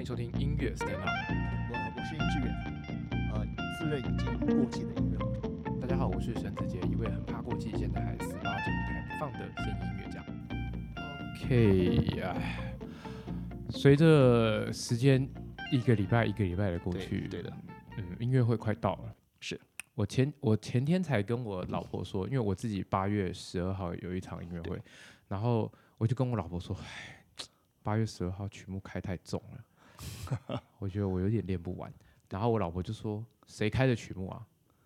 欢迎收听音乐 Stand Up。我我是殷志远，呃，自认已经过气的音乐。大家好，我是沈子杰，一位很怕过气，现在还死拉着舞台不放的现役音乐家。OK 呀，随着时间一个礼拜一个礼拜的过去，对的，嗯，音乐会快到了。是我前我前天才跟我老婆说，因为我自己八月十二号有一场音乐会，然后我就跟我老婆说，唉，八月十二号曲目开太重了，我觉得我有点练不完。然后我老婆就说，谁开的曲目啊？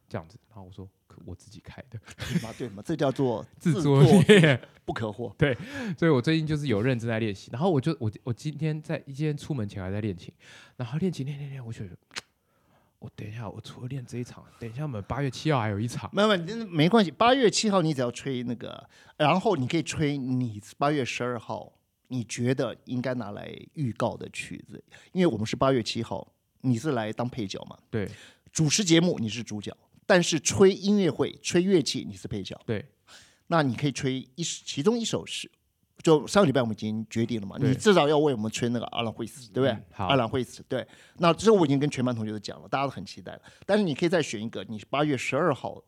这样子，然后我说，可我自己开的，嘛对嘛，这叫做 自作作孽。不可或。所以我最近就是有认真在练习，然后我就我我今天在今天出门前还在练琴，然后练琴练练练，我觉得我等一下，我除了练这一场，等一下我们八月七号还有一场，没有没有，没关系。八月七号你只要吹那个，然后你可以吹你八月十二号你觉得应该拿来预告的曲子，因为我们是八月七号，你是来当配角嘛？对主持节目你是主角，但是吹音乐会、吹乐器你是配角。对那你可以吹一其中一首是，就上个礼拜我们已经决定了嘛，你至少要为我们吹那个阿兰惠斯，对不对？嗯好阿兰惠斯，对。那这我已经跟全班同学都讲了，大家都很期待了。但是你可以再选一个，你八月十二号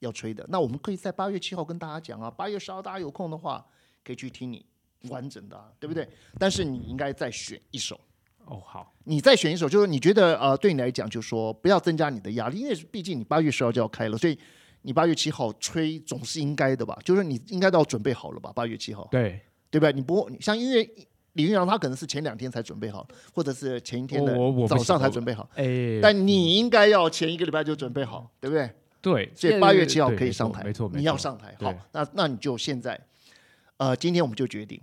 要吹的，那我们可以在八月七号跟大家讲啊，八月十号大家有空的话可以去听你完整的、啊，对不对？但是你应该再选一首。哦好，你再选一首，就是你觉得呃，对你来讲，就是说不要增加你的压力，因为毕竟你八月十号就要开了，所以你八月七号吹总是应该的吧？就是你应该都要准备好了吧？八月七号，对对不对？你不你像音乐李云阳，他可能是前两天才准备好，或者是前一天的早上才准备好，哎，但你应该要前一个礼拜就准备好，对不对？对，所以八月七号可以上台，没错，没你要上台。好，那那你就现在，呃，今天我们就决定，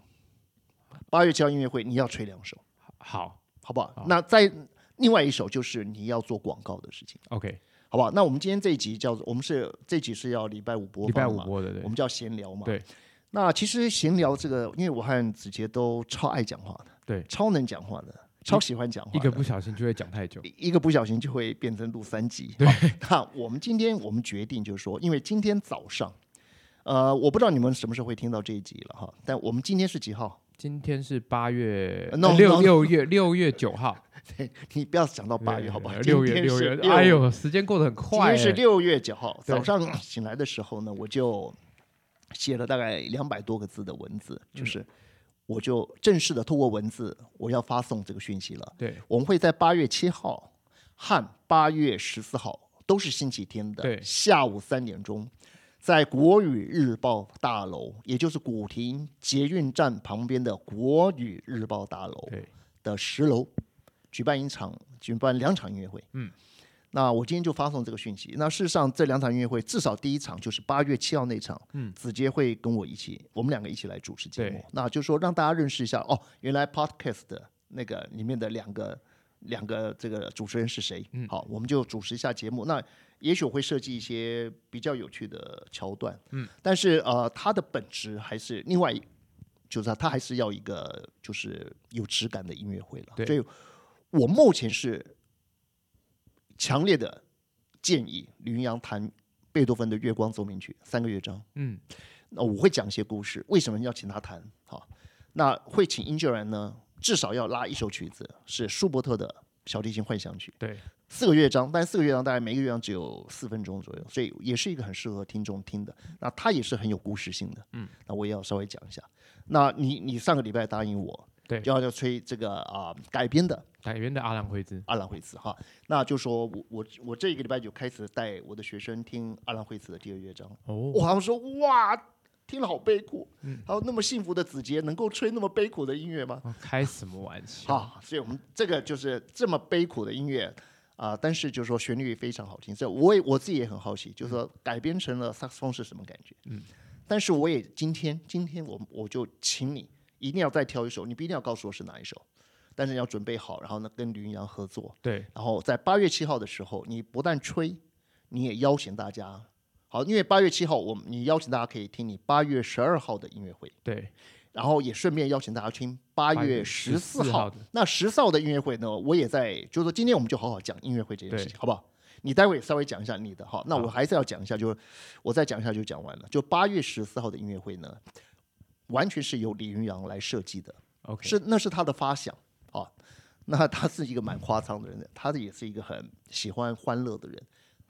八月七号音乐会你要吹两首。好好不好？好那再另外一首就是你要做广告的事情，，OK，好不好？那我们今天这一集叫做，我们是这一集是要礼拜五播礼拜，五播的，对我们叫闲聊嘛。对。那其实闲聊这个，因为我和子杰都超爱讲话的，对，超能讲话的，超喜欢讲话。一个不小心就会讲太久，一个不小心就会变成录三集。对，那我们今天我们决定就是说，因为今天早上，呃，我不知道你们什么时候会听到这一集了哈，但我们今天是几号？今天是八月六六月六月九号，你不要想到八月好不好？六月六月，哎呦，时间过得很快今，天是六月九号早上醒来的时候呢，我就写了大概两百多个字的文字，嗯。就是我就正式的透过文字，我要发送这个讯息了。对。我们会在八月七号和八月十四号都是星期天的下午三点钟，在国语日报大楼，也就是古亭捷运站旁边的国语日报大楼的十楼举办一场，举办两场音乐会。嗯，那我今天就发送这个讯息。那事实上，这两场音乐会至少第一场就是八月七号那场，嗯子杰会跟我一起，我们两个一起来主持节目对。那就是说让大家认识一下哦，原来 Podcast 的那个里面的两个两个这个主持人是谁。嗯好，我们就主持一下节目。那也许我会设计一些比较有趣的桥段。嗯，但是呃，它的本质还是另外。就是它，它还是要一个就是有质感的音乐会了。对所以我目前是强烈的建议李云阳弹贝多芬的《月光奏鸣曲》三个乐章。嗯，那我会讲一些故事，为什么要请他弹？好，那会请音乐人呢，至少要拉一首曲子，是舒伯特的小提琴幻想曲，对，四个乐章，但四个乐章大概每个乐章只有四分钟左右，所以也是一个很适合听众听的。那它也是很有故事性的，嗯，那我也要稍微讲一下。那你你上个礼拜答应我，对。就要要吹这个啊、改编的改编的阿兰惠兹，阿兰惠兹哈，那就说我我我这个礼拜就开始带我的学生听阿兰惠兹的第二乐章，哦，我好像说哇，听了好悲苦，嗯还有那么幸福的子杰能够吹那么悲苦的音乐吗？哦开什么玩笑？啊，所以我们这个就是这么悲苦的音乐啊、但是就是说旋律非常好听，所以我也我自己也很好奇，就是说改编成了萨克斯风是什么感觉？嗯，但是我也今天今天我我就请你一定要再挑一首，你不一定要告诉我是哪一首，但是要准备好，然后呢跟吕云阳合作，对，然后在八月七号的时候，你不但吹，你也邀请大家。好，因为八月七号，我们你邀请大家可以听你八月十二号的音乐会，对，然后也顺便邀请大家听八月月十四号号的。那十四号的音乐会呢，我也在，就是说今天我们就好好讲音乐会这件事情，好不好？你待会稍微讲一下你的哈，那我还是要讲一下，就是我再讲一下就讲完了。就八月十四号的音乐会呢，完全是由李云阳来设计的，OK，是那是他的发想啊。那他是一个蛮夸张的人，他也是一个很喜欢欢乐的人，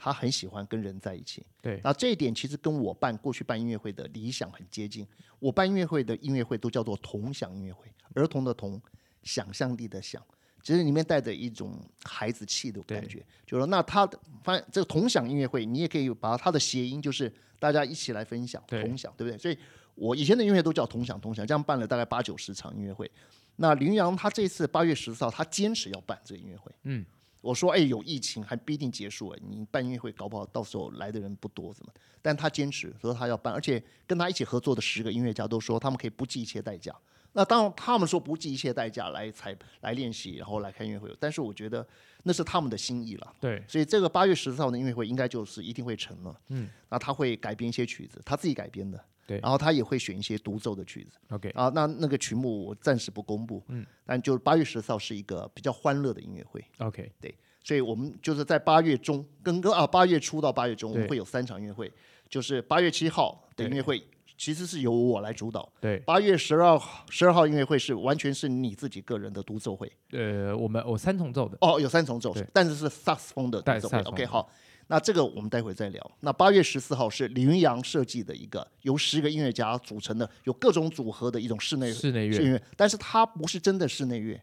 他很喜欢跟人在一起。对，那这一点其实跟我办过去办音乐会的理想很接近。我办音乐会的音乐会都叫做童享音乐会，儿童的童，想象力的想，其实里面带着一种孩子气的感觉。就是说，那他的发现这个童享音乐会，你也可以把它的谐音就是大家一起来分享，对童想，对不对？所以我以前的音乐会都叫童享童享，这样办了大概八九十场音乐会。那林阳他这次八月十四号，他坚持要办这个音乐会。嗯，我说，哎，有疫情还不一定结束哎，你办音乐会搞不好到时候来的人不多，怎么？但他坚持说他要办，而且跟他一起合作的十个音乐家都说他们可以不计一切代价。那当然，他们说不计一切代价来采来练习，然后来开音乐会，但是我觉得那是他们的心意了。对，所以这个八月十四号的音乐会应该就是一定会成了。嗯，那他会改编一些曲子，他自己改编的。对然后他也会选一些独奏的曲子。OK，啊，那那个曲目我暂时不公布。嗯，但就八月十四号是一个比较欢乐的音乐会。OK，对所以我们就是在八月中跟跟啊八月初到八月中，我们会有三场音乐会，就是八月七号的音乐会，其实是由我来主导。对，八月十二十二号音乐会是完全是你自己个人的独奏会。呃，我们我三重奏的，哦，有三重奏，但是是萨克斯风的独奏会。OK，好，那这个我们待会再聊。那八月十四号是李云阳设计的一个由十个音乐家组成的，有各种组合的一种室内室内乐，室内乐，但是它不是真的室内乐，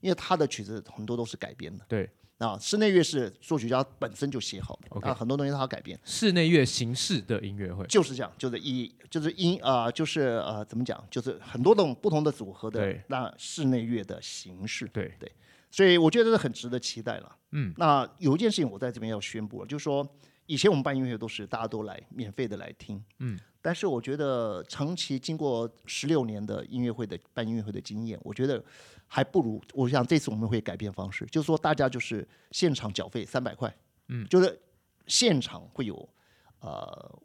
因为他的曲子很多都是改编的。对，啊，室内乐是作曲家本身就写好的啊，很多东西他改编，室内乐形式的音乐会，就是这样，就是以就是音啊、就是呃怎么讲，就是很多种不同的组合的对那室内乐的形式，对所以我觉得这是很值得期待了。嗯，那有一件事情我在这边要宣布了，就是说以前我们办音乐会都是大家都来免费的来听，嗯，但是我觉得长期经过十六年的音乐会的办音乐会的经验，我觉得还不如我想这次我们会改变方式，就是说大家就是现场缴费三百块，嗯，就是现场会有呃。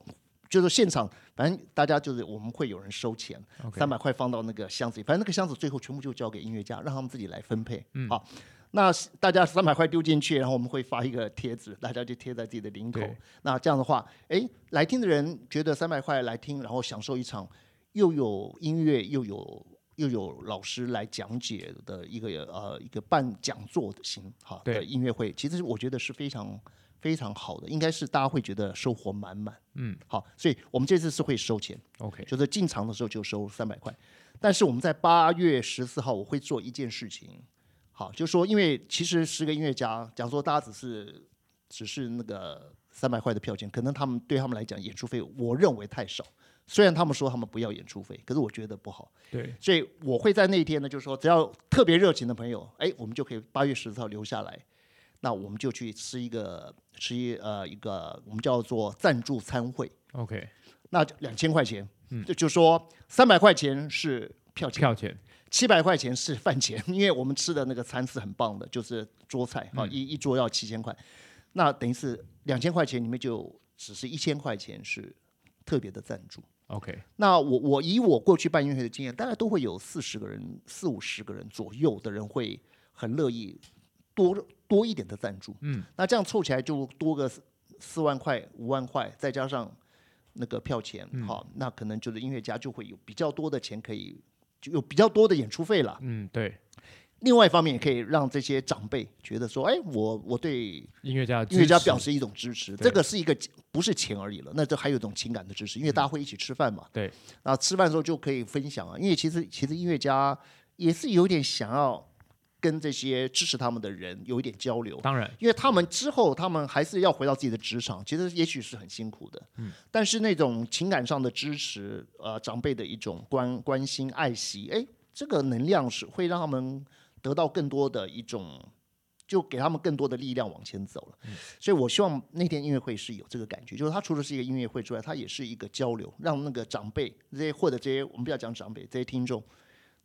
就是现场，反正大家就是我们会有人收钱，三百块放到那个箱子里，反正那个箱子最后全部就交给音乐家，让他们自己来分配。嗯好，那大家三百块丢进去，然后我们会发一个贴纸，大家就贴在自己的领口。那这样的话，哎，来听的人觉得三百块来听，然后享受一场又有音乐又有又有老师来讲解的一个呃一个办讲座的型好的音乐会，其实我觉得是非常非常好的，应该是大家会觉得收获满满。嗯，好，所以我们这次是会收钱。，OK，就是进场的时候就收三百块，但是我们在八月十四号我会做一件事情，好，就是说因为其实十个音乐家，假如说大家只是只是那个三百块的票钱，可能他们对他们来讲演出费，我认为太少。虽然他们说他们不要演出费，可是我觉得不好，对，所以我会在那一天呢，就是说只要特别热情的朋友，哎，我们就可以八月十四号留下来，那我们就去吃一个吃一呃一个我们叫做赞助餐会。OK，那两千块钱，嗯。就就说三百块钱是票钱，票钱，七百块钱是饭钱，因为我们吃的那个餐是很棒的，就是桌菜啊，一一桌要七千块，那等于是两千块钱里面就只是一千块钱是特别的赞助。OK，那我我以我过去办音乐会的经验，大概都会有四十个人、四五十个人左右的人会很乐意多多一点的赞助。嗯，那这样凑起来就多个四四万块、五万块，再加上那个票钱，好，那可能就是音乐家就会有比较多的钱可以，就有比较多的演出费了。嗯，对，另外一方面，也可以让这些长辈觉得说，哎，我我对音乐家音乐家表示一种支持，这个是一个不是钱而已了，那这还有一种情感的支持，因为大家会一起吃饭嘛。对，那吃饭的时候就可以分享啊，因为其实其实音乐家也是有点想要跟这些支持他们的人有一点交流，当然，因为他们之后他们还是要回到自己的职场，其实也许是很辛苦的，嗯，但是那种情感上的支持，呃，长辈的一种关关心爱惜，哎，这个能量是会让他们得到更多的一种。就给他们更多的力量往前走了，所以我希望那天音乐会是有这个感觉，就是它除了是一个音乐会之外，它也是一个交流，让那个长辈这些或者这些我们不要讲长辈这些听众，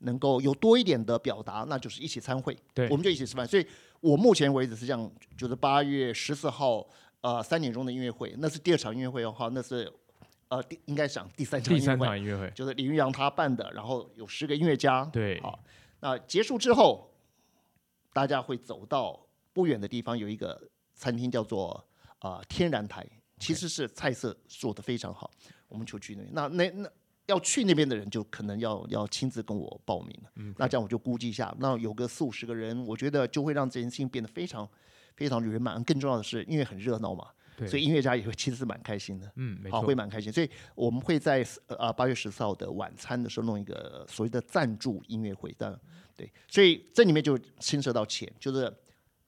能够有多一点的表达，那就是一起参会，对。我们就一起吃饭。所以我目前为止是这样，就是八月十四号呃三点钟的音乐会，那是第二场音乐会的话，那是呃第应该讲第三场第三音乐会，场音乐会，就是李云阳他办的，然后有十个音乐家，对，好，那结束之后，大家会走到不远的地方，有一个餐厅叫做啊、呃天然台，其实是菜色做的非常好，我们就去那边。那那那要去那边的人就可能要要亲自跟我报名了。嗯那这样我就估计一下，那有个四五十个人，我觉得就会让这件事情变得非常非常圆满。更重要的是，因为很热闹嘛，对，所以音乐家也会其实是蛮开心的。嗯，没好，错会，蛮开心。所以我们会在呃八月十四号的晚餐的时候弄一个所谓的赞助音乐会，但对，所以这里面就牵涉到钱，就是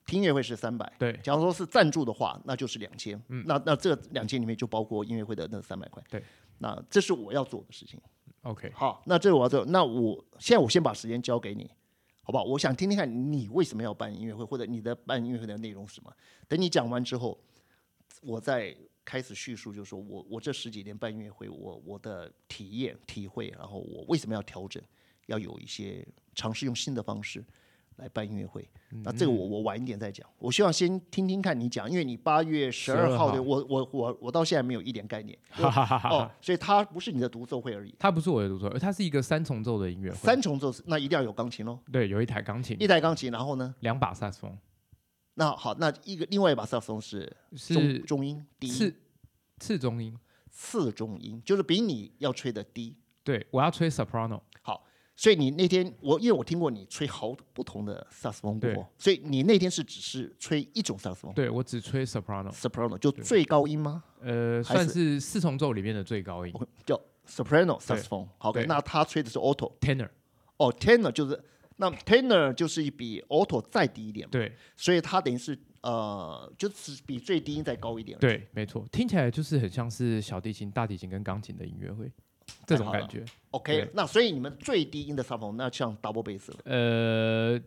听音乐会是三百，对假如说是赞助的话，那就是两千，嗯，那那这两千里面就包括音乐会的那三百块，对，那这是我要做的事情。OK，好，那这是我要做，那我现在我先把时间交给你。好不好？我想听听看你为什么要办音乐会，或者你的办音乐会的内容是什么。等你讲完之后，我再开始叙述，就是说我我这十几年办音乐会，我我的体验体会，然后我为什么要调整，要有一些尝试用新的方式来办音乐会。那这个我我晚一点再讲。我希望先听听看你讲，因为你八月十二号。的，12我我我我到现在没有一点概念。哈哈哈哈。哦，所以它不是你的独奏会而已。它不是我的独奏，而它是一个三重奏的音乐会，三重奏那一定要有钢琴喽，对，有一台钢琴。一，台钢琴，然后呢？两把萨克斯风，那好，那一个另外一把萨克斯风是是中中音低音。次次中音，次中音，就是比你要吹的低。对我要吹 soprano，好，所以你那天我因为我听过你吹好不同的萨克斯风对。过，所以你那天是只是吹一种萨克斯风对我只吹 soprano，，soprano 就最高音吗？呃，算是四重奏里面的最高音。叫 soprano 萨克斯风。OK，那他吹的是 alto，tenor，哦，tenor 就是那 tenor 就是比 alto 再低一点，对。所以它等于是呃，就是比最低音再高一点。对，没错，听起来就是很像是小提琴、大提琴跟钢琴的音乐会这种感觉。OK，那所以你们最低音的萨克斯风那像 double bass 了。呃，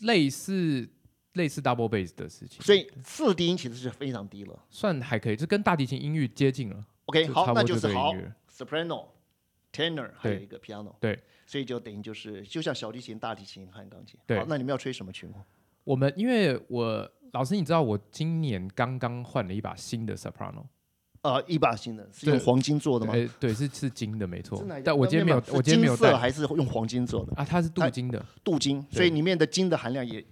类似类似 double bass 的事情，所以四低音其实是非常低了。算还可以，就跟大提琴音域接近了。OK，好，那就是好，soprano、tenor 还有一个 piano。对，所以就等于就是就像小提琴、大提琴和钢琴。对好，那你们要吹什么曲目？我们因为我老师，你知道我今年刚刚换了一把新的 soprano，呃，一把新的是用黄金做的吗？呃，对，是是金的，没错。但我今天没有，我今天没有带还是用黄金做的？啊，它是镀金的，镀金，所以里面的金的含量也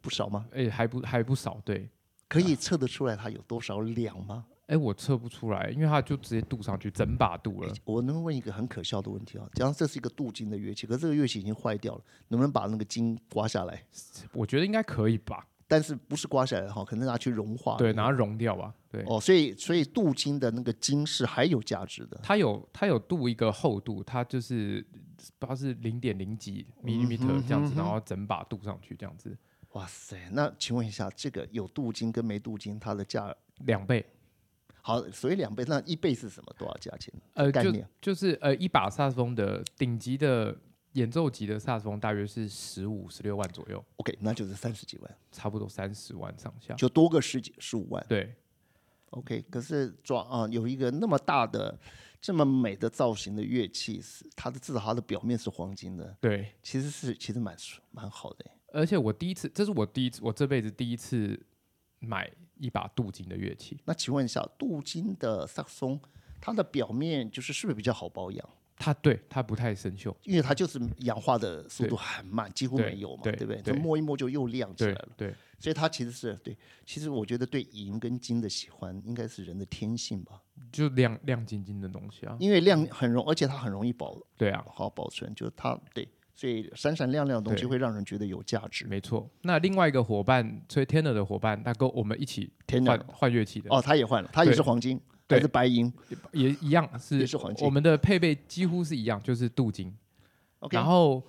不少吗？哎，还不还不少，对。可以测得出来它有多少两吗？哎，我测不出来，因为它就直接镀上去，整把镀了。我能问一个很可笑的问题啊？假如这是一个镀金的乐器，可是这个乐器已经坏掉了，能不能把那个金刮下来？我觉得应该可以吧？但是不是刮下来哈，可能拿去融化。对，拿它熔掉吧。对，哦，所以所以镀金的那个金是还有价值的。它有它有镀一个厚度，它就是不知道是零点零几 millimeter 这样子，然后整把镀上去这样子，哇塞，那请问一下，这个有镀金跟没镀金，它的价两倍。好，所以两倍，那一倍是什么？多少价钱？呃，就概念就是呃，一把萨克斯风的顶级的演奏级的萨克斯风大约是十五、十六万左右，OK，那就是三十几万，差不多三十万上下。就多个十几十五万。对，OK，可是装啊，有一个那么大的、这么美的造型的乐器，是它的至少它的表面是黄金的，对，其实是其实蛮蛮好的欸。而且我第一次，这是我第一次，我这辈子第一次买一把镀金的乐器。那请问一下，镀金的萨克斯风，它的表面就是是不是比较好保养？它对它不太生锈，因为它就是氧化的速度很慢，几乎没有嘛，对对不对？对就摸一摸就又亮起来了。对，所以它其实是对，其实我觉得对银跟金的喜欢应该是人的天性吧，就亮亮晶晶的东西啊。因为亮很容，而且它很容易保对啊，好保存，就是它对，所以闪闪亮亮的东西会让人觉得有价值。没错。那另外一个伙伴吹 tenor 的伙伴，他跟我们一起天哪换，换乐器的，哦，他也换了，他也是黄金对还是白银也一样是也是黄金我们的配备几乎是一样，就是镀金。？OK，然后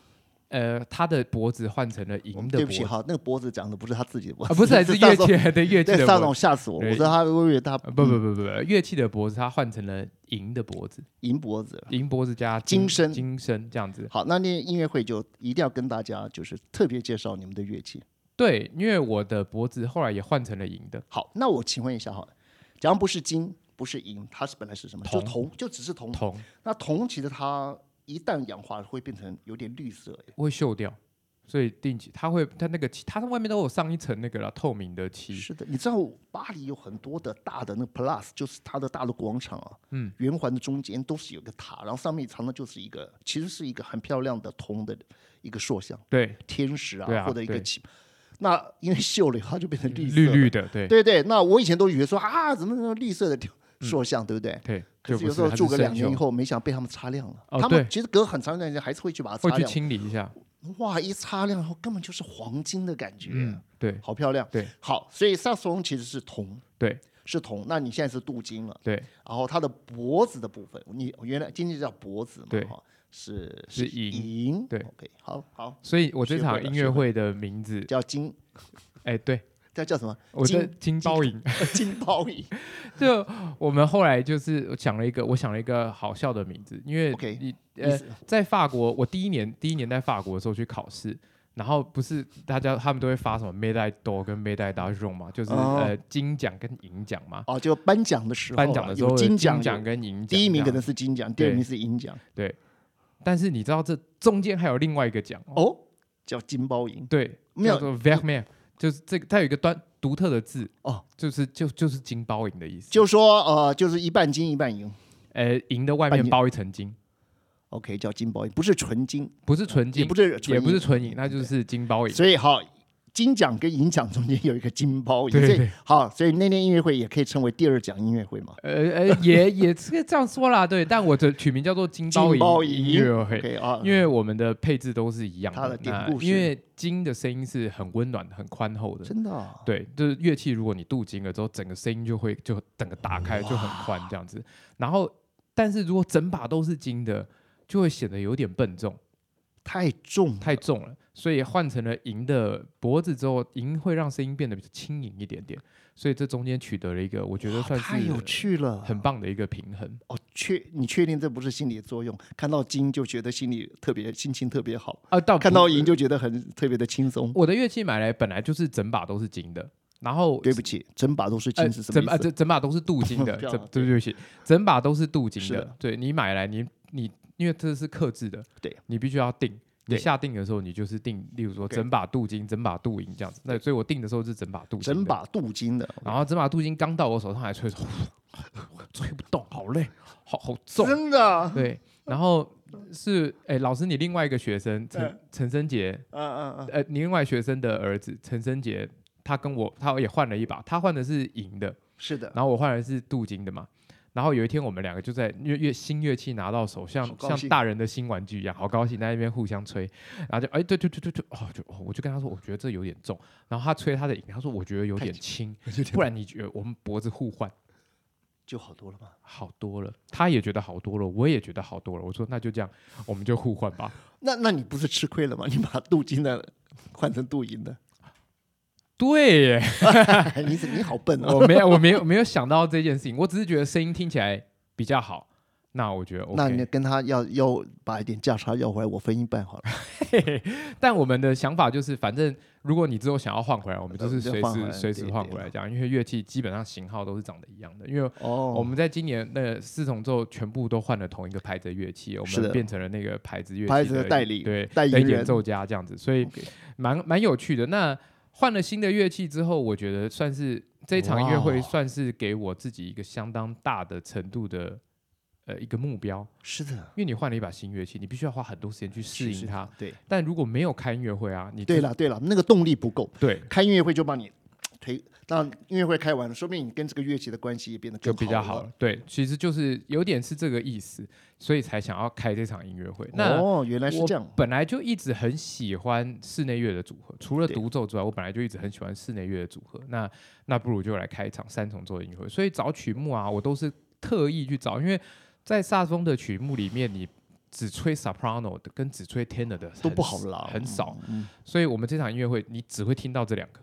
呃，他的脖子换成了银的对不起哈，那个脖子讲的不是他自己的脖子，啊，不是，是乐器的乐器对萨总的脖子。吓死我，对我说他我以为他呃不不不不不，乐器的脖子他换成了银的脖子，银脖子。银脖子加金身金身这样子。好，那那音乐会就一定要跟大家就是特别介绍你们的乐器。对，因为我的脖子后来也换成了银的，好，那我请问一下哈，假如不是金，不是银，它是本来是什么？就铜铜，就只是铜。铜。那铜其实它一旦氧化会变成有点绿色。耶，会锈掉，所以定期它会它那个漆，它外面都有上一层那个啦透明的漆。是的，你知道巴黎有很多的大的那个 Plus，就是它的大的广场啊，嗯，圆环的中间都是有个塔，然后上面常常就是一个，其实是一个很漂亮的铜的一个塑像，对，天使啊，啊或者一个对。旗。那因为锈了，它就变成绿色绿绿的，对。对对，那我以前都以为说啊，怎么那么绿色的塑像，对不对？对，可就是有时候住个两年以后，没想到被他们擦亮了。哦他们其实隔很长一段时间还是会去把它会去擦亮。清理一下。哇，一擦亮后根本就是黄金的感觉，嗯，对。好漂亮。对。好，所以萨克斯风其实是铜，对。是铜。那你现在是镀金了，对，然后它的脖子的部分，你原来今天叫脖子嘛，对。哈，是是银。银。对，OK，好好，所以我这场音乐会的名字，叫金，哎，对，叫叫什么？我的金金包银。金包银。就我们后来就是想了一个，我想了一个好笑的名字，因为呃，在法国，我第一年第一年在法国的时候去考试，然后不是大家他们都会发什么 m e d a i 多跟 m e d a i 大 a 嘛，就是、哦呃金奖跟银奖嘛。哦，就颁奖的时候啊，颁奖的时候有金奖奖跟银奖，第一名可能是金奖，第二名是银奖。对，但是你知道这中间还有另外一个奖哦，哦，叫金包银。对，没有叫做 v e r m e r 就是这个它有一个端独特的字哦，就是就就是金包银的意思，就说呃，就是一半金一半银。呃银的外面包一层金，OK，叫金包银，不是纯金，不是纯金，也不是纯也不是银纯银，那就是金包银。所以好，金奖跟银奖中间有一个金包银，对所以对。好，所以那天音乐会也可以称为第二奖音乐会嘛。呃呃，也也是这样说啦，对，但我的取名叫做金包银银。音乐会啊，因为我们的配置都是一样的它的典那故是。因为金的声音是很温暖、很宽厚的，真的啊？对，就是乐器，如果你镀金了之后，整个声音就会就整个打开，就很宽这样子。然后，但是如果整把都是金的，就会显得有点笨重，太重太重了。所以换成了银的脖子之后，银会让声音变得比较轻盈一点点。所以这中间取得了一个我觉得算是太有趣了，很棒的一个平衡。哦，确你确定这不是心理作用？看到金就觉得心里特别心情特别好，啊，到看到银就觉得很特别的轻松。我的乐器买来本来就是整把都是金的，然后对不起，整把都是呃金是什么整把意思？整整把都是镀 金的，这对对不起，整把都是镀金的的。对你买来你你因为这是刻制的，对你必须要定。你下定的时候，你就是定，例如说整把镀金、整把镀银这样子。那所以我定的时候是整把镀金，整把镀金的，然后整把镀金刚到我手上还吹，吹不动，好累，好好重。真的啊，对，然后是哎，老师，你另外一个学生陈嗯陈生杰，嗯嗯嗯，呃，你另外学生的儿子陈生杰，他跟我他也换了一把，他换的是银的，是的，然后我换的是镀金的嘛。然后有一天我们两个就在乐乐新乐器拿到手，像像大人的新玩具一样，好高兴，在那边互相吹，然后就哎对对对对对，哦就哦我就跟他说，我觉得这有点重，然后他吹他的银，他说我觉得有点轻，不然你觉得我们脖子互换。就好多了吗。好多了，他也觉得好多了，我也觉得好多了，我说那就这样，我们就互换吧。那那你不是吃亏了吗？你把镀金的换成镀银的，对耶，你你好笨哦。我没有我没有没有想到这件事情，我只是觉得声音听起来比较好，那我觉得 OK。那你跟他要要把一点价差要回来，我分一半好了。但我们的想法就是，反正如果你之后想要换回来，我们就是随时随时对对换回来这样，因为乐器基本上型号都是长得一样的。因为哦，我们在今年那四重奏全部都换了同一个牌子的乐器，我们变成了那个牌子乐器牌子的代理对代理人演奏家这样子，所以蛮蛮有趣的。那换了新的乐器之后，我觉得算是这一场音乐会算是给我自己一个相当大的程度的呃一个目标，是的，因为你换了一把新乐器，你必须要花很多时间去适应它。。对。但如果没有开音乐会啊，你对了对了，那个动力不够，对。开音乐会就帮你推。当然，音乐会开完了，说明你跟这个乐器的关系也变得就更好了。比较好了。对，其实就是有点是这个意思，所以才想要开这场音乐会。那哦，原来是这样。本来就一直很喜欢室内乐的组合，除了独奏之外，我本来就一直很喜欢室内乐的组合。那那不如就来开一场三重奏的音乐会。所以找曲目啊，我都是特意去找，因为在萨风的曲目里面，你只吹 soprano 的跟只吹 tenor 的都不好拉，很少。嗯。所以我们这场音乐会，你只会听到这两个，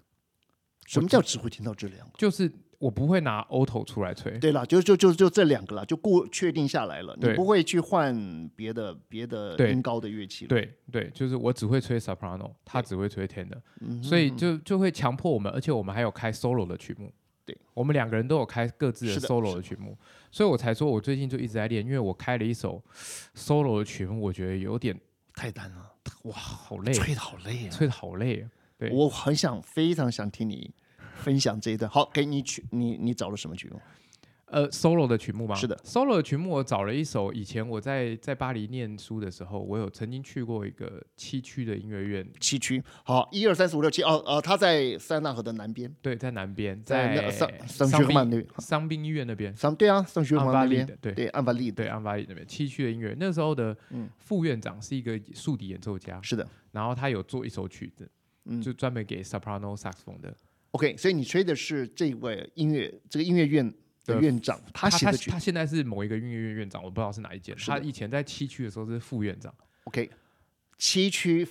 什么叫只会听到这两个？就是我不会拿 auto 出来吹。对了，就就就就这两个了，就固确定下来了。你对不会去换别的别的音高的乐器了。对对，就是我只会吹 soprano，他只会吹 tenor，嗯哼，所以就就会强迫我们，而且我们还有开 solo 的曲目。对，我们两个人都有开各自的 solo 的曲目，所以我才说我最近就一直在练，因为我开了一首 solo 的曲目，我觉得有点太难了，哇，好累，吹的好累啊。吹的好累啊。对我很想非常想听你分享这一段。好，给你曲，你你找了什么曲目？呃，solo 的曲目吗？是的，solo 的曲目我找了一首，以前我在在巴黎念书的时候，我有曾经去过一个七区的音乐院，七区，好，一二三四五六七，哦，哦，他在塞纳河的南边，对，在南边，在桑桑曼那边，桑宾医院那边，桑对啊，桑学安曼那边，对。对，安巴利的，对，安巴利那边七区的音乐，那时候的嗯。副院长是一个竖笛演奏家，是的。然后他有做一首曲子，嗯。就专门给 soprano saxophone 的，，OK，所以你吹的是这位音乐这个音乐院的的院长他写的曲。他现在是某一个音乐院院长，我不知道是哪一间，他以前在七区的时候是副院长，，OK，七区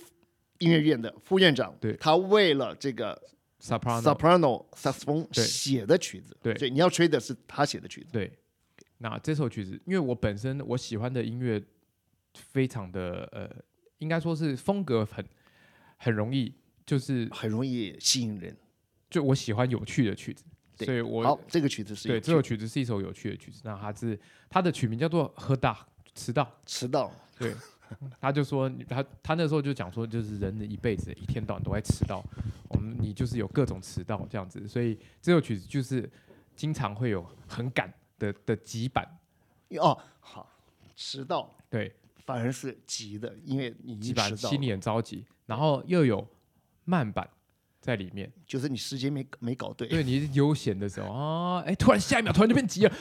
音乐院的副院长，对。他为了这个 soprano soprano saxophone 写的曲子，对。所以你要吹的是他写的曲子，对，那这首曲子，因为我本身我喜欢的音乐非常的呃，应该说是风格很很容易，就是很容易吸引人。就我喜欢有趣的曲子，所以我好，这个曲子是对这首曲子是一首有趣的曲子。那它是它的曲名叫做《喝大迟到》，迟到，对，他就说他他那时候就讲说，就是人的一辈子一天到晚都在迟到，我们你就是有各种迟到这样子，所以这首曲子就是经常会有很赶的的急版，哦，好，迟到。对，反而是急的，因为你已急经迟到了，版心里很着急，然后又有慢版在里面，就是你时间没没搞对。对你悠闲的时候啊，哎，突然下一秒突然就变急了，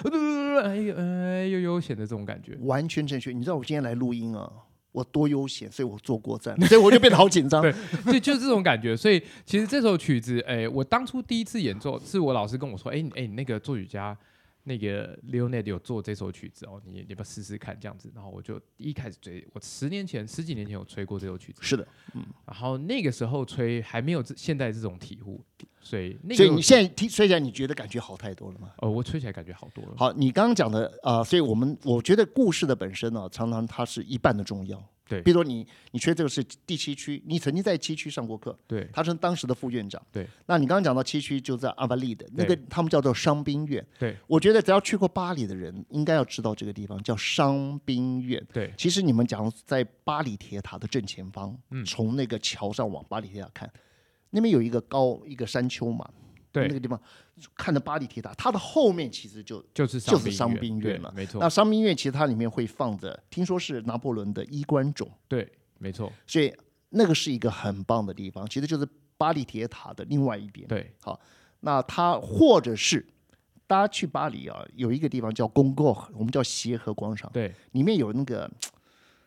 哎呦哎呦悠闲的这种感觉，完全正确。你知道我今天来录音啊，我多悠闲，所以我坐过站，所以我就变得好紧张。对就就是这种感觉。所以其实这首曲子，哎，我当初第一次演奏，是我老师跟我说，哎你哎，你那个作曲家那个 Leonard 有做这首曲子哦，你你要不要试试看这样子？然后我就一开始吹，我十年前十几年前有吹过这首曲子，是的，嗯然后那个时候吹还没有这现在这种体悟，所以那个所以你现在听吹起来，你觉得感觉好太多了吗？哦，我吹起来感觉好多了。好，你刚刚讲的啊、呃所以我们我觉得故事的本身呢、常常它是一半的重要。对。比如说你你学这个是第七区，你曾经在七区上过课，对。他是当时的副院长。对，那你刚刚讲到七区就在阿巴利的那个，他们叫做伤兵院。对。我觉得只要去过巴黎的人，应该要知道这个地方叫伤兵院。对。其实你们讲在巴黎铁塔的正前方，嗯。从那个桥上往巴黎铁塔看，那边有一个高一个山丘嘛，那，个地方看着巴黎铁塔，它的后面其实就就是就是伤伤兵院了没错。那，伤兵院，其实它里面会放着，听说是拿破仑的衣冠冢，对，没错，所以那个是一个很棒的地方，其实就是巴黎铁塔的另外一边。对。好那它或者是大家去巴黎啊，有一个地方叫公共，我们叫协和广场，对里面有那个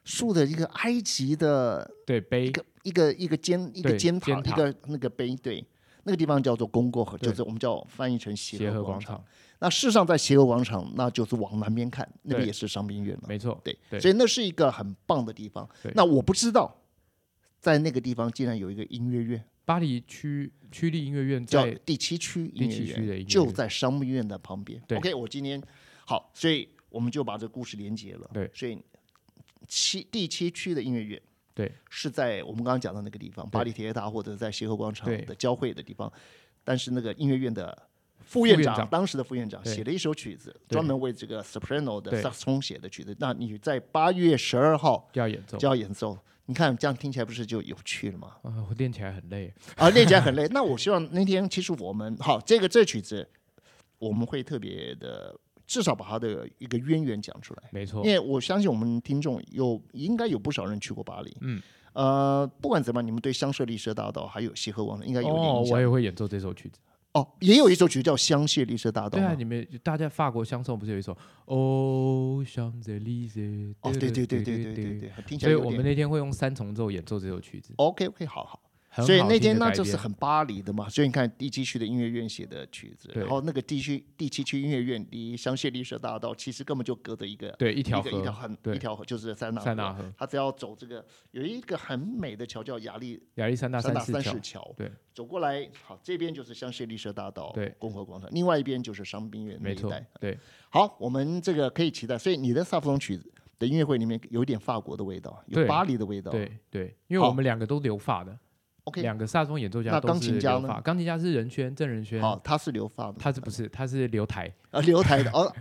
竖的一个埃及的对，碑一个一个一个尖一个尖塔。一个那个碑，对，那个地方叫做公过河，就是我们叫翻译成协协和广场。那事实上，在协和广场，那就是往南边看，那边也是伤兵院嘛。没错，对，对所以那是一个很棒的地方。那我不知道，在那个地方竟然有一个音乐院，巴黎区区立音乐院叫在第七区音乐院，就在商兵院的旁边。对 OK，我今天好，所以我们就把这个故事连接了。对所以七第七区的音乐院。对。是在我们刚刚讲的那个地方，巴黎铁塔或者在协和广场的交汇的地方，但是那个音乐院的副院长，当时的副院长写了一首曲子，专门为这个 soprano 的对。saxophone 写的曲子。那你在八月十二号就要演奏。就，要演奏，你看这样听起来不是就有趣了吗？啊，我练起来很累，啊，练起来很累。那我希望那天其实我们好，这个这曲子我们会特别的，至少把它的一个渊源讲出来。没错因，为我相信我们听众有应该有不少人去过巴黎，嗯，呃，不管怎么样，你们对香榭丽舍大道还有协和广场应该有点哦印，象我也会演奏这首曲子。哦，也有一首曲叫《香榭丽舍大道对》啊，你们大家法国香颂不是有一首哦，香榭丽舍？哦，对对对对对对对，听起来。所以我们那天会用三重奏演奏这首曲子，OK OK，好好。很所以那天那就是很巴黎的嘛，所以你看第七区的音乐院写的曲子，然后那个地区第七区音乐院离香榭丽舍大道其实根本就隔着一个对一条一个一条很一条河，就是塞纳塞纳河，他只要走这个有一个很美的桥叫亚历亚历山大三大三世，桥，对，走过来，好，这边就是香榭丽舍大道，对共和广场，另外一边就是伤兵院那一带。，对。好，我们这个可以期待，所以你的萨克斯风曲子的音乐会里面有一点法国的味道，有巴黎的味道。对对，因为我们两个都留法的，，OK，两个萨克斯风演奏家那都是钢琴家呢？钢琴家是任轩郑仁轩，好，他是留发的，他是不是他是留台，啊留台的哦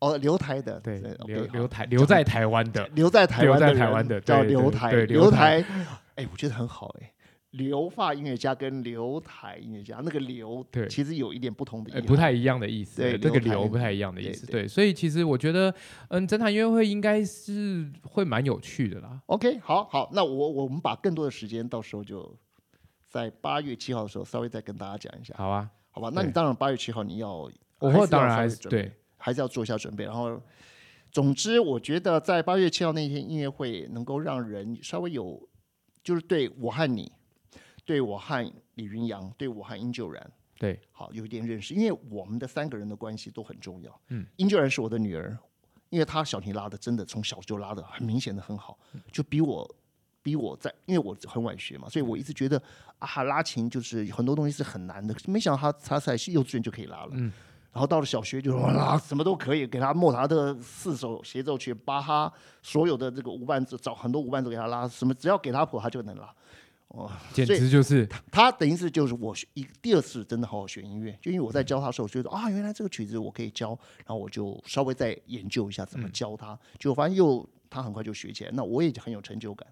哦留台的，对留留台留在台湾的，留在台湾的留在台湾的叫留台对留留台台，哎，我觉得很好哎。留发音乐家跟留台音乐家，那个留对其实有一点不同的不太一样的意思，对这个留不太一样的意思，对。所以其实我觉得，嗯，整场音乐会应该是会蛮有趣的啦。OK，好好，那我我们把更多的时间到时候就在八月七号的时候稍微再跟大家讲一下，好啊，好吧？那你当然八月七号你要，我会当然还是对，还是要做一下准备。然后，总之，我觉得在八月七号那天音乐会能够让人稍微有，就是对我和你，对我和李云阳，对我和殷九然，对，好有一点认识，因为我们的三个人的关系都很重要。嗯，殷九然是我的女儿，因为她小提拉的真的从小就拉的很明显的很好，就比我。比我在，因为我很晚学嘛，所以我一直觉得啊，拉琴就是很多东西是很难的。没想到他他在幼稚园就可以拉了，嗯然后到了小学就拉什么都可以，给他莫扎特四首协奏曲，巴哈所有的这个无伴奏，找很多无伴奏给他拉，什么只要给他谱他就能拉。哦简直就是他等于是就是我学一第二次真的好好学音乐，就因为我在教他的时候，觉得啊，原来这个曲子我可以教，然后我就稍微再研究一下怎么教他，结果发现又他很快就学起来，那我也很有成就感。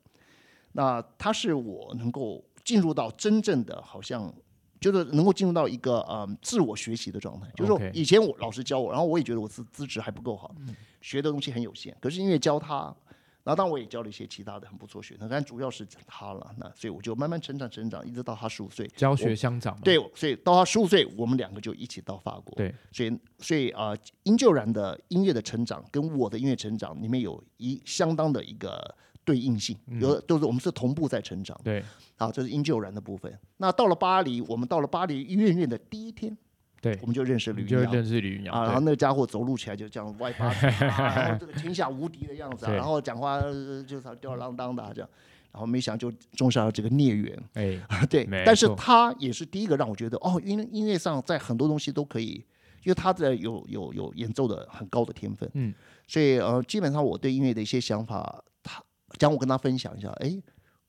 那他是我能够进入到真正的好像。就是能够进入到一个嗯自我学习的状态，就是说以前我老师教我，然后我也觉得我资资质还不够好，学的东西很有限。可是因为教他，然后当然我也教了一些其他的很不错学生，但主要是他了。那所以我就慢慢成长成长，一直到他十五岁，教学相长。对，所以到他十五岁，我们两个就一起到法国。对，所以所以啊、呃，殷救然的音乐的成长跟我的音乐成长里面有一相当的一个对应性，有都是我们是同步在成长。对好，这是因救然的部分。那到了巴黎，我们到了巴黎音乐院的第一天，对我，们就认识吕阳。认识吕云啊，然后，那个家伙走路起来就这样歪八 然后这个天下无敌的样子、啊，然后讲话呃就是吊儿郎当的、啊、这样，然后没想就种下了这个孽缘。哎，对，但是他也是第一个让我觉得哦，音音乐上在很多东西都可以，因为他的有有有演奏的很高的天分，嗯，所以呃，基本上我对音乐的一些想法，他讲我跟他分享一下，哎，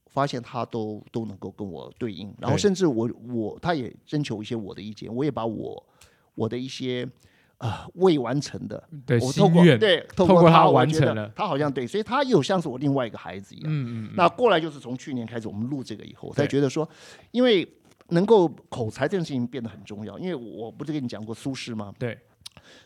发现他都都能够跟我对应，然后甚至我我他也征求一些我的意见，我也把我我的一些啊、未完成的，的我透过对透透过他完成了他好像对，所以他又像是我另外一个孩子一样。嗯嗯，那过来就是从去年开始，我们录这个以后，我才觉得说，因为能够口才这件事情变得很重要。因为我不是跟你讲过苏轼吗？对，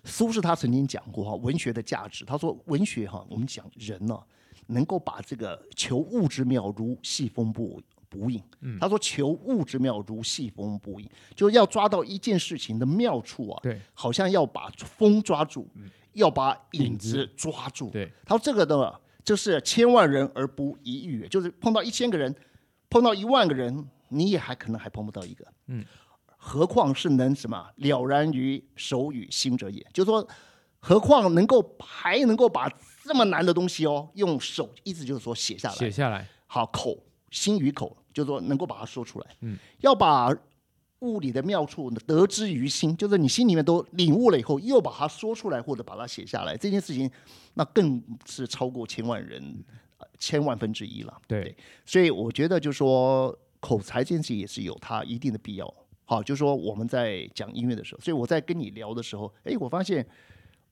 苏轼他曾经讲过哈，文学的价值。他说，文学哈，我们讲人呢、能够把这个求物之妙如细风不不应。嗯。他说，求物之妙如细风不应，就是要抓到一件事情的妙处啊，对。好像要把风抓住，要把影影子子抓住。对，他说这个呢，就是千万人而不一遇，就是碰到一千个人，碰到一万个人，你也还可能还碰不到一个。嗯，何况是能什么？了然于手与心者也，就是说，何况能够还能够把这么难的东西哦，用手，意思就是说写下来，写下来，好口心与口，就是说能够把它说出来。嗯，要把物理的妙处得之于心，就是你心里面都领悟了以后，又把它说出来或者把它写下来，这件事情那更是超过千万人、呃千万分之一了。对所以我觉得就是说口才这件事情也是有它一定的必要。好，就是说我们在讲音乐的时候，所以我在跟你聊的时候，哎，我发现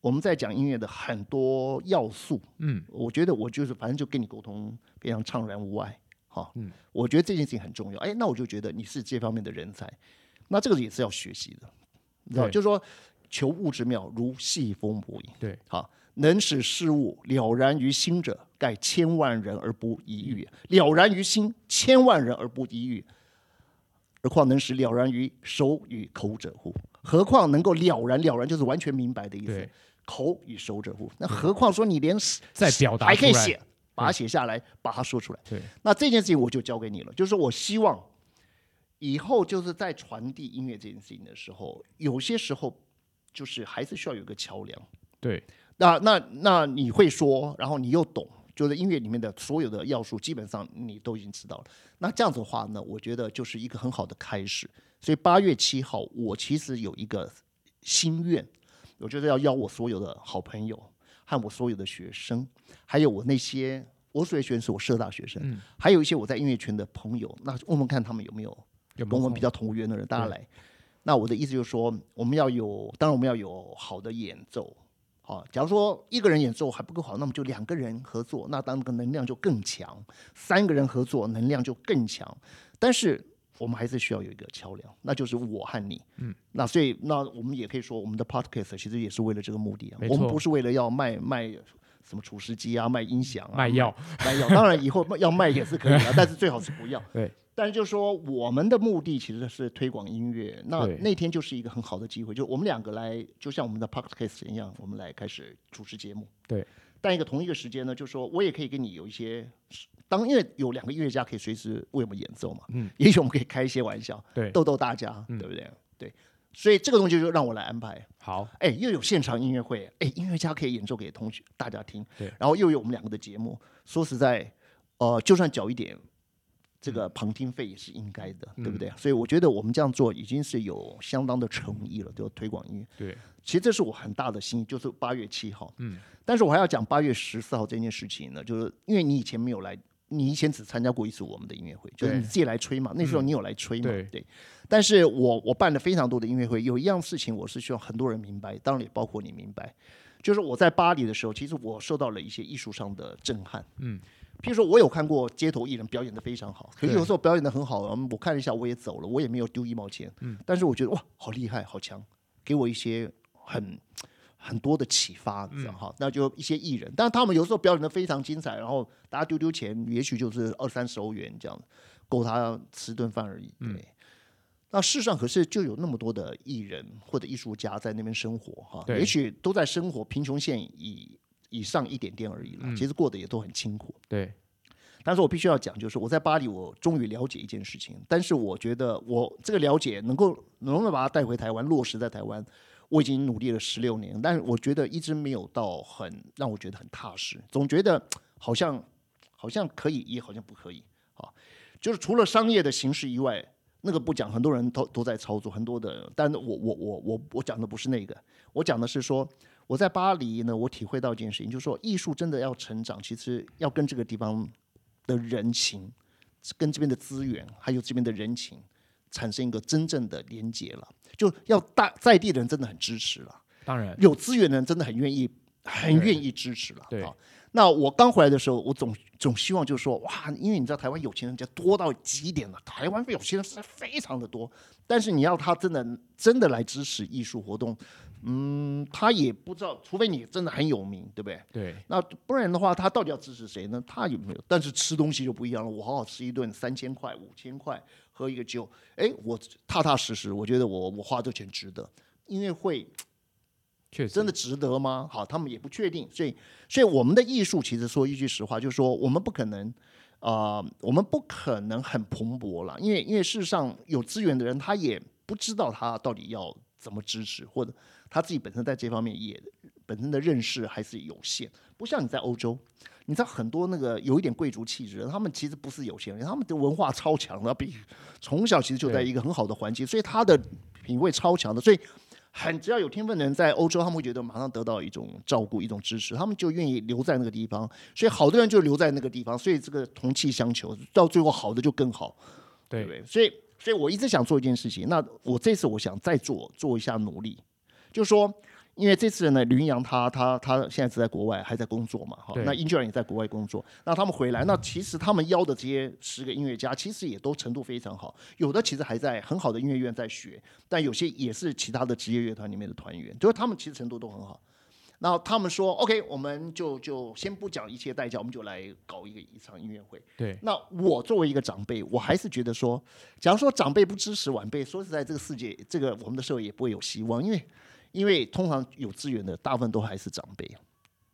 我们在讲音乐的很多要素，嗯，我觉得我就是反正就跟你沟通非常畅然无碍。哈，嗯，我觉得这件事情很重要。哎，那我就觉得你是这方面的人才，那这个也是要学习的，你知道，就是说求物之妙如细风不影。对，好，能使事物了然于心者，盖千万人而不一遇。了然于心，千万人而不一遇，何况能使了然于手与口者乎？何况能够了然，了然就是完全明白的意思对。口与手者乎？那何况说你连在表达还可以写，把它写下来，把它说出来。对，那这件事情我就交给你了，就是说我希望以后就是在传递音乐这件事情的时候，有些时候就是还是需要有一个桥梁。对，那那那你会说，然后你又懂，就是音乐里面的所有的要素，基本上你都已经知道了。那这样子的话呢，我觉得就是一个很好的开始。所以八月七号，我其实有一个心愿，我觉得要邀我所有的好朋友和我所有的学生，还有我那些我所谓学生是我社大学生，嗯还有一些我在音乐圈的朋友，那问问看他们有没有有跟我们比较同源的人，大家来。那我的意思就是说，我们要有，当然我们要有好的演奏。好，假如说一个人演奏还不够好，那么就两个人合作，那当个能量就更强；三个人合作，能量就更强。但是我们还是需要有一个桥梁，那就是我和你。嗯，那所以那我们也可以说，我们的 podcast 其实也是为了这个目的啊。我们不是为了要卖卖什么厨师机啊、卖音响啊、卖药，卖药。当然以后要卖也是可以的，但是最好是不要。对。但是就是说，我们的目的其实是推广音乐。那那天就是一个很好的机会，就我们两个来，就像我们的 podcast 一样，我们来开始主持节目。对。但一个同一个时间呢，就是说我也可以跟你有一些，当因为有两个音乐家可以随时为我们演奏嘛，嗯，也许我们可以开一些玩笑，对，逗逗大家，嗯对不对？对，所以这个东西就让我来安排。好，哎，又有现场音乐会，哎，音乐家可以演奏给同学大家听，对然后又有我们两个的节目。说实在，呃，就算缴一点这个旁听费也是应该的，对不对？所以我觉得我们这样做已经是有相当的诚意了，就推广音乐。对，其实这是我很大的心意，就是八月七号。嗯，但是我还要讲八月十四号这件事情呢，就是因为你以前没有来，你以前只参加过一次我们的音乐会，就是你自己来吹嘛。那时候你有来吹嘛？对但是我我办了非常多的音乐会，有一样事情我是希望很多人明白，当然也包括你明白，就是我在巴黎的时候，其实我受到了一些艺术上的震撼。嗯，譬如说我有看过街头艺人表演的非常好，可是有时候表演的很好，嗯我看了一下我也走了，我也没有丢一毛钱。嗯，但是我觉得哇，好厉害，好强，给我一些很。很多的启发，你知道哈，那就一些艺人，但是他们有时候表演的非常精彩，然后大家丢丢钱，也许就是二三十欧元这样，够他吃顿饭而已。对，那世上可是就有那么多的艺人或者艺术家在那边生活哈，也许都在生活贫穷线以以上一点点而已了，其实过得也都很清苦。对，但是我必须要讲，就是我在巴黎，我终于了解一件事情，但是我觉得我这个了解能够能不能把它带回台湾，落实在台湾，我已经努力了十六年，但是我觉得一直没有到很让我觉得很踏实，总觉得好像好像可以，也好像不可以啊。就是除了商业的形式以外，那个不讲，很多人都都在操作，很多的，但是我我我我我讲的不是那个，我讲的是说。我在巴黎呢，我体会到一件事情，就是说艺术真的要成长，其实要跟这个地方的人情、跟这边的资源，还有这边的人情，产生一个真正的连接了。就要大在地的人真的很支持了，当然，有资源的人真的很愿意，很愿意支持了。对啊，那我刚回来的时候，我总总希望就是说，哇，因为你知道台湾有钱人家多到极点了，台湾有钱人实在非常的多，但是你要他真的真的来支持艺术活动，嗯，他也不知道，除非你真的很有名，对不对？对，那不然的话，他到底要支持谁呢？他有没有？但是吃东西就不一样了。我好好吃一顿三千块、五千块，喝一个酒，哎，我踏踏实实，我觉得我我花这钱值得。音乐会确实真的值得吗？好，他们也不确定，所以，所以我们的艺术其实说一句实话，就是说我们不可能，啊，我们不可能很蓬勃了，因为因为事实上有资源的人，他也不知道他到底要怎么支持，或者他自己本身在这方面也本身的认识还是有限，不像你在欧洲。你知道很多那个有一点贵族气质的，他们其实不是有钱人，他们的文化超强的，比从小其实就在一个很好的环境，所以他的品味超强的，所以很只要有天分的人在欧洲，他们会觉得马上得到一种照顾、一种支持，他们就愿意留在那个地方。所以好多人就留在那个地方，所以这个同气相求，到最后好的就更好，对不对，对？所以，所以我一直想做一件事情。那我这次我想再做做一下努力，就是说。因为这次呢，吕云阳他他他现在是在国外还在工作嘛，哈对，那英俊然也在国外工作，那他们回来，那其实他们邀的这些十个音乐家，其实也都程度非常好，有的其实还在很好的音乐院在学，但有些也是其他的职业乐团里面的团员，就是他们其实程度都很好。然后他们说，OK，我们就就先不讲一切代价，我们就来搞一个一场音乐会。对，那我作为一个长辈，我还是觉得说，假如说长辈不支持晚辈，说实在，这个世界，这个我们的社会也不会有希望，因为因为通常有资源的大部分都还是长辈，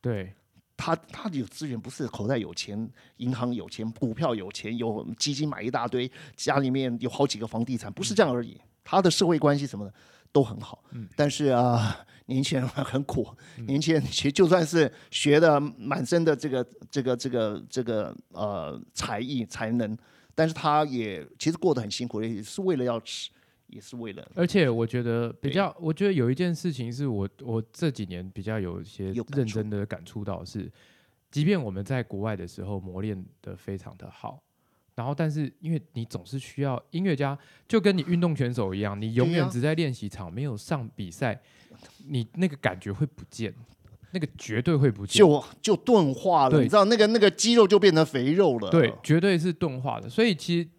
对，他他有资源不是口袋有钱，银行有钱，股票有钱，有基金买一大堆，家里面有好几个房地产，不是这样而已，他的社会关系什么的都很好，但是啊。年轻人很苦，年轻人其实就算是学的满身的这个这个这个这个呃才艺才能，但是他也其实过得很辛苦，也是为了要吃，也是为了而且我觉得比较，我觉得有一件事情是我我这几年比较有一些认真的感触到是，即便我们在国外的时候磨练的非常的好，然后但是因为你总是需要音乐家，就跟你运动选手一样，你永远只在练习场，没有上比赛，你那个感觉会不见，那个绝对会不见。就就钝化了，你知道那个那个肌肉就变成肥肉了，对，绝对是钝化的。所以其实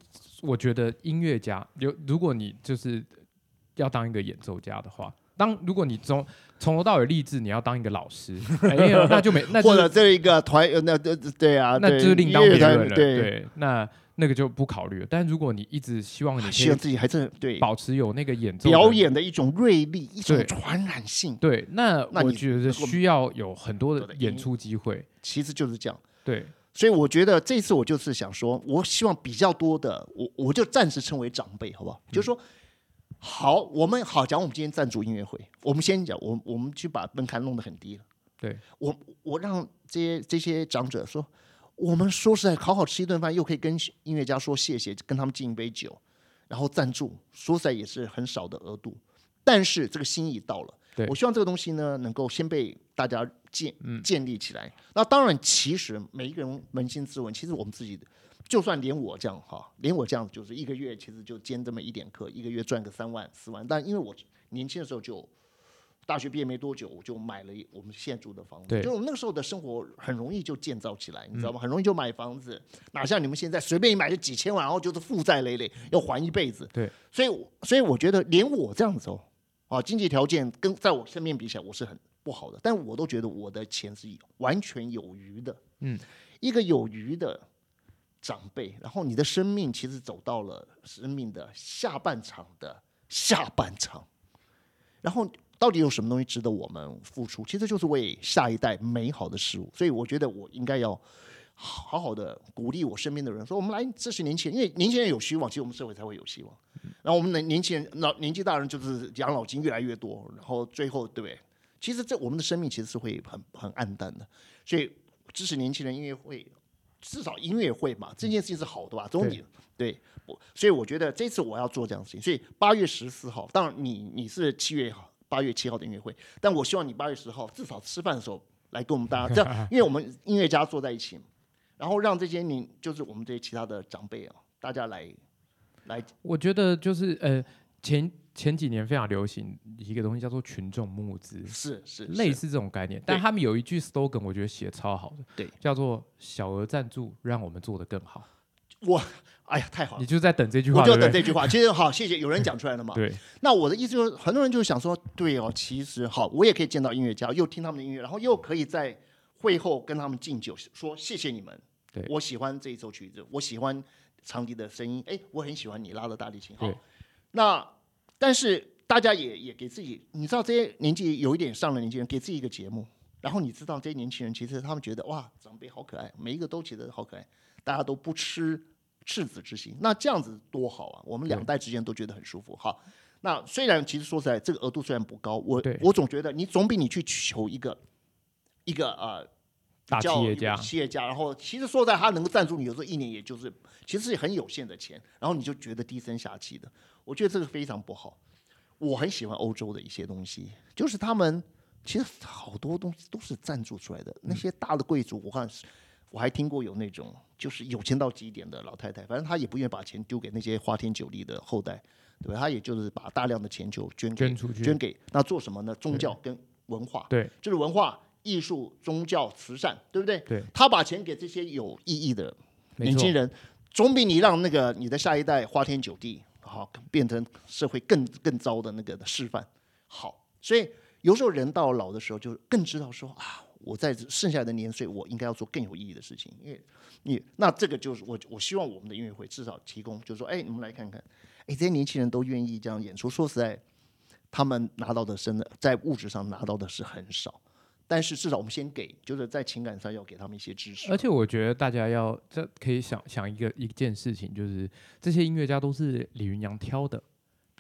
我觉得音乐家有，如果你就是要当一个演奏家的话，当如果你从从头到尾立志你要当一个老师，那就没那就或者这一个团，呃那对对啊，那对就是另当别论了。对，对，那那个就不考虑了。但如果你一直希望你希望自己还是对保持有那个演奏表演的一种锐利，一种对传染性，对，那那我觉得需要有很多的演出机会。其实就是这样。对，所以我觉得这次我就是想说，我希望比较多的，我我就暂时称为长辈，好不好？就是说，好，我们好讲，我们今天赞助音乐会，我们先讲，我我们去把门槛弄得很低了。对，我我让这些这些长者说，我们说实在，好好吃一顿饭，又可以跟音乐家说谢谢，跟他们敬一杯酒，然后赞助，说实在也是很少的额度，但是这个心意到了。对我希望这个东西呢，能够先被大家建嗯建立起来。那当然，其实每一个人扪心自问，其实我们自己，就算连我这样哈，连我这样就是一个月其实就兼这么一点课，一个月赚个三万四万。但因为我年轻的时候就大学毕业没多久，我就买了我们现在住的房子，对就我们那个时候的生活很容易就建造起来，你知道吗？很容易就买房子，哪像你们现在随便一买就几千万，然后就是负债累累，要还一辈子。对，所以我所以我觉得连我这样子哦，啊，经济条件跟在我身边比起来，我是很不好的，但我都觉得我的钱是完全有余的。嗯，一个有余的长辈，然后你的生命其实走到了生命的下半场的下半场，然后到底有什么东西值得我们付出？其实就是为下一代美好的事物。所以我觉得我应该要好好的鼓励我身边的人，说我们来支持年轻人，因为年轻人有希望，其实我们社会才会有希望。然后我们的年轻人老年纪大人就是养老金越来越多，然后最后对不对？其实这我们的生命其实是会很很暗淡的，所以支持年轻人音乐会，至少音乐会嘛，这件事情是好的吧？总体对，我所以我觉得这次我要做这样的事情。所以八月十四号，当然你你是七月八月七号的音乐会，但我希望你八月十号至少吃饭的时候来跟我们大家这样，因为我们音乐家坐在一起，然后让这些你就是我们这些其他的长辈啊，大家来来我觉得就是呃前前几年非常流行一个东西叫做群众募资，是是类似似这种概念，但他们有一句 slogan，我觉得写的超好的，对，叫做“小额赞助让我们做得更好我哎呀太好”，了你。就在等这句话，我？就等这句话，其实好，谢谢有人讲出来了嘛。对，那我的意思就是，很多人就想说，对哦，其实好，我也可以见到音乐家，又听他们的音乐，然后又可以在会后跟他们敬酒，说谢谢你们。对我喜欢这一首曲子，我喜欢长笛的声音，哎，我很喜欢你拉的大提琴。好对，那但是大家也也给自己，你知道这些年纪有一点上了年纪人，给自己一个节目，然后你知道这些年轻人其实他们觉得哇，长辈好可爱，每一个都觉得好可爱，大家都不吃赤子之心，那这样子多好啊！我们两代之间都觉得很舒服。好，那虽然其实说实在，这个额度虽然不高，我我总觉得你总比你去求一个一个呃大企业家，企业家，然后其实说在，他能够赞助你，有时候一年也就是其实是很有限的钱，然后你就觉得低声下气的，我觉得这个非常不好。我很喜欢欧洲的一些东西，就是他们其实好多东西都是赞助出来的。那些大的贵族，我看我还听过有那种就是有钱到极点的老太太，反正她也不愿意把钱丢给那些花天酒地的后代，对吧？她也就是把大量的钱就捐给捐出去捐给那做什么呢？宗教跟文化，对就是文化、艺术、宗教、慈善，对不对？对，他把钱给这些有意义的年轻人，总比你让那个你的下一代花天酒地，好变成社会更更糟的那个示范好。所以有时候人到老的时候，就更知道说啊，我在剩下的年岁，我应该要做更有意义的事情。因为你那这个就是我我希望我们的音乐会至少提供，就是说，哎，你们来看看，哎，这些年轻人都愿意这样演出。说实在，他们拿到的真的在物质上拿到的是很少。但是至少我们先给，就是在情感上要给他们一些支持。而且我觉得大家要这可以想想一个一件事情，就是这些音乐家都是李云阳挑的，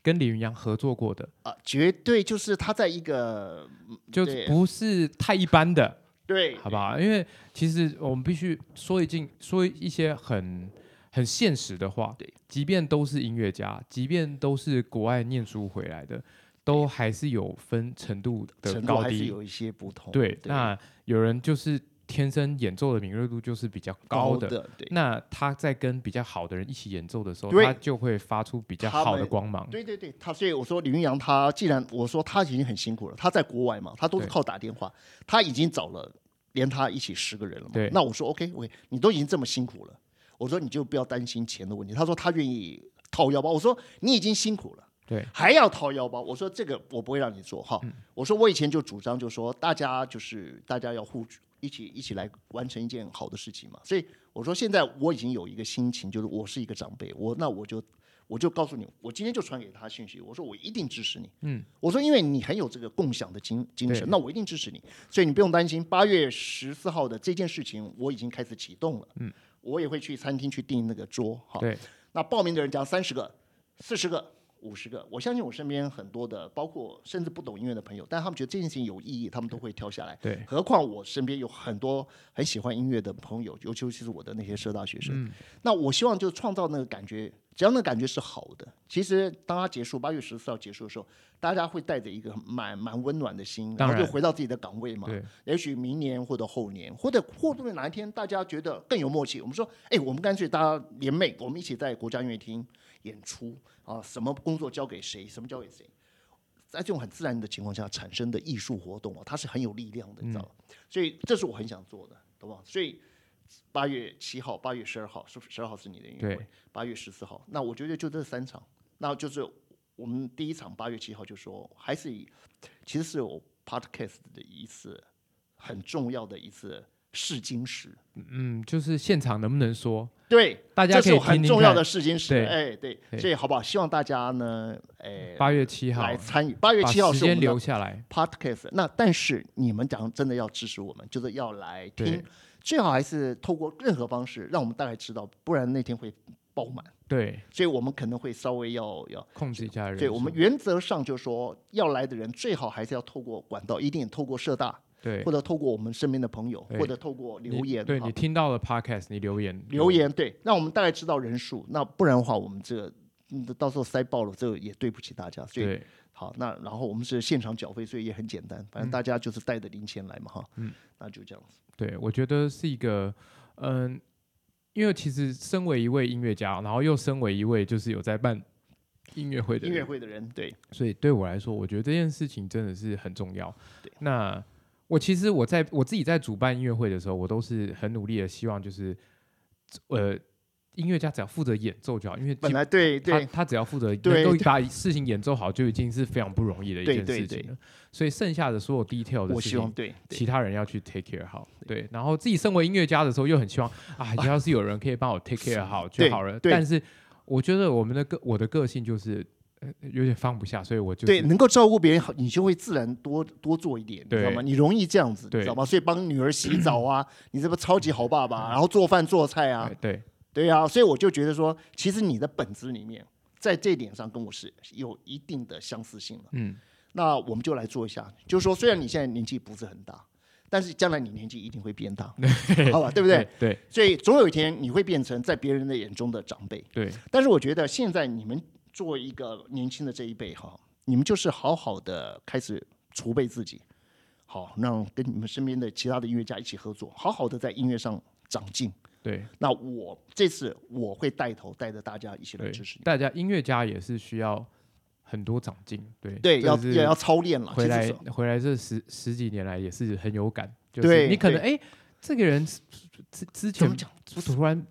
跟李云阳合作过的，啊，绝对就是他在一个就不是太一般的，对，好不好？因为其实我们必须说一句说一些很很现实的话，对，即便都是音乐家，即便都是国外念书回来的，都还是有分程度的高低。有一些不同。对，那有人就是天生演奏的敏锐度就是比较高的，的，对，那他在跟比较好的人一起演奏的时候，他就会发出比较好的光芒。对对对，他所以我说李云阳他既然我说他已经很辛苦了，他在国外嘛，他都是靠打电话，他已经找了连他一起十个人了嘛。对那我说 OK OK，你都已经这么辛苦了，我说你就不要担心钱的问题。他说他愿意掏腰包。我说你已经辛苦了，对，还要掏腰包。我说这个我不会让你做哈。嗯我说我以前就主张就说大家就是大家要互助，一起一起来完成一件好的事情嘛。所以我说现在我已经有一个心情，就是我是一个长辈，我那我就我就告诉你，我今天就传给他信息，我说我一定支持你。嗯，我说因为你很有这个共享的精精神，那我一定支持你，所以你不用担心。八月十四号的这件事情，我已经开始启动了。嗯，我也会去餐厅去订那个桌哈。对，那报名的人讲三十个、四十个、五十个，我相信我身边很多的，包括甚至不懂音乐的朋友，但他们觉得这件事情有意义，他们都会跳下来。对，何况我身边有很多很喜欢音乐的朋友，尤其是我的那些社大学生。那我希望就创造那个感觉，只要那个感觉是好的，其实当它结束八月十四号结束的时候，大家会带着一个蛮蛮温暖的心，然后就回到自己的岗位嘛。对，也许明年或者后年，或者或者哪一天大家觉得更有默契，我们说，哎，我们干脆大家联袂，我们一起在国家音乐厅演出啊，什么工作交给谁，什么交给谁，在这种很自然的情况下产生的艺术活动啊，它是很有力量的，你知道吗？所以这是我很想做的，懂吗？所以八月七号、八月十二号，是十二号是你的音乐会，八月十四号，那我觉得就这三场，那就是我们第一场八月七号就说，还是以其实是我 podcast 的一次很重要的一次试金石，嗯，就是现场能不能说，对，大家可以这是很重要的试金石，对哎，对，所以好不好？希望大家呢，哎，八月七号。来参与。八月把七号时间留下来，podcast，那但是你们讲真的要支持我们，就是要来听，最好还是透过任何方式让我们大概知道，不然那天会爆满，对，所以我们可能会稍微要要。控制一下人数。对我们原则上就说，要来的人最好还是要透过管道，一定透过社大，对。或者透过我们身边的朋友，或者透过留言，哈。对你听到了 podcast，你留言留言，对，让我们大概知道人数。那不然的话，我们这个嗯到时候塞爆了，这个也对不起大家。所以对。好，那然后我们是现场缴费，所以也很简单，反正大家就是带着零钱来嘛，哈，嗯，那就这样子。对，我觉得是一个，嗯，因为其实身为一位音乐家，然后又身为一位就是有在办音乐会的音乐，会的人，对，所以对我来说，我觉得这件事情真的是很重要。对。那我其实我在我自己在主办音乐会的时候，我都是很努力的，希望就是呃，音乐家只要负责演奏就好，因为基本来对他对他只要负责对能够把事情演奏好，就已经是非常不容易的一件事情了。所以剩下的所有 detail 的事情，对其他人要去 take care 好。对，然后自己身为音乐家的时候，又很希望啊，要是有人可以帮我 take care 好就好了。但是我觉得我们的个我的个性就是呃有点放不下，所以我就对，能够照顾别人好，你就会自然多多做一点，你知道吗？你容易这样子，你知道吗？所以帮女儿洗澡啊，你这不超级好爸爸，然后做饭做菜啊哎，对对啊，所以我就觉得说，其实你的本质里面，在这点上跟我是有一定的相似性了。嗯那我们就来做一下，就是说，虽然你现在年纪不是很大，但是将来你年纪一定会变大，好吧？对不对？对所以总有一天你会变成在别人的眼中的长辈。对但是我觉得现在你们作为一个年轻的这一辈哈，你们就是好好的开始储备自己，好让跟你们身边的其他的音乐家一起合作，好好的在音乐上长进。对那我这次我会带头带着大家一起来支持你，大家音乐家也是需要很多长进。对对，要要要操练了。回来回来这十十几年来也是很有感，就是你可能哎、这个人之之之前怎么讲？突然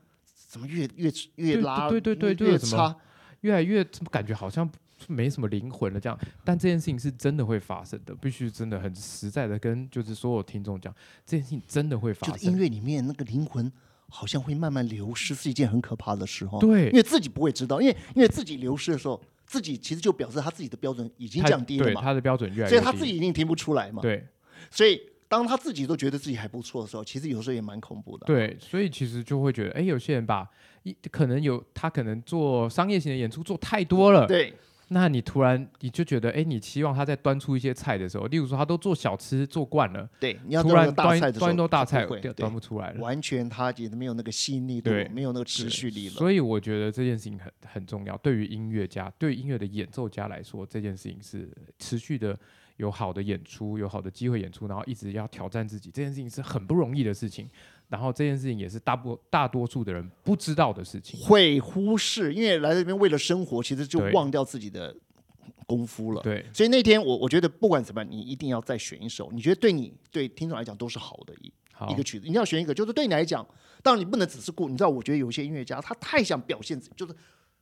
怎么越越越拉对对对就越有什么差，越来越怎么感觉好像没什么灵魂了这样，但这件事情是真的会发生的，必须真的很实在的跟就是所有听众讲，这件事情真的会发生就是音。乐里面那个灵魂好像会慢慢流失，是一件很可怕的事哈。对因为自己不会知道，因为因为自己流失的时候，自己其实就表示他自己的标准已经降低了嘛，对他的标准越来越低，所以他自己一定听不出来嘛。对所以当他自己都觉得自己还不错的时候，其实有时候也蛮恐怖的。对，所以其实就会觉得，哎，有些人把一可能有他可能做商业型的演出做太多了，对那你突然你就觉得，哎，你期望他在端出一些菜的时候，例如说他都做小吃做惯了，对，你要突然端端一桌大菜端不出来了。完全他也没有那个吸引力度对，没有那个持续力了。所以我觉得这件事情很很重要，对于音乐家，对音乐的演奏家来说，这件事情是持续的有好的演出，有好的机会演出，然后一直要挑战自己，这件事情是很不容易的事情。然后这件事情也是大部大多数的人不知道的事情。会忽视，因为来这边为了生活，其实就忘掉自己的功夫了。对所以那天我我觉得不管怎么样，你一定要再选一首，你觉得对你对听众来讲都是好的，一好一个曲子，你要选一个，就是对你来讲，当然你不能只是顾，你知道，我觉得有些音乐家他太想表现自己，就是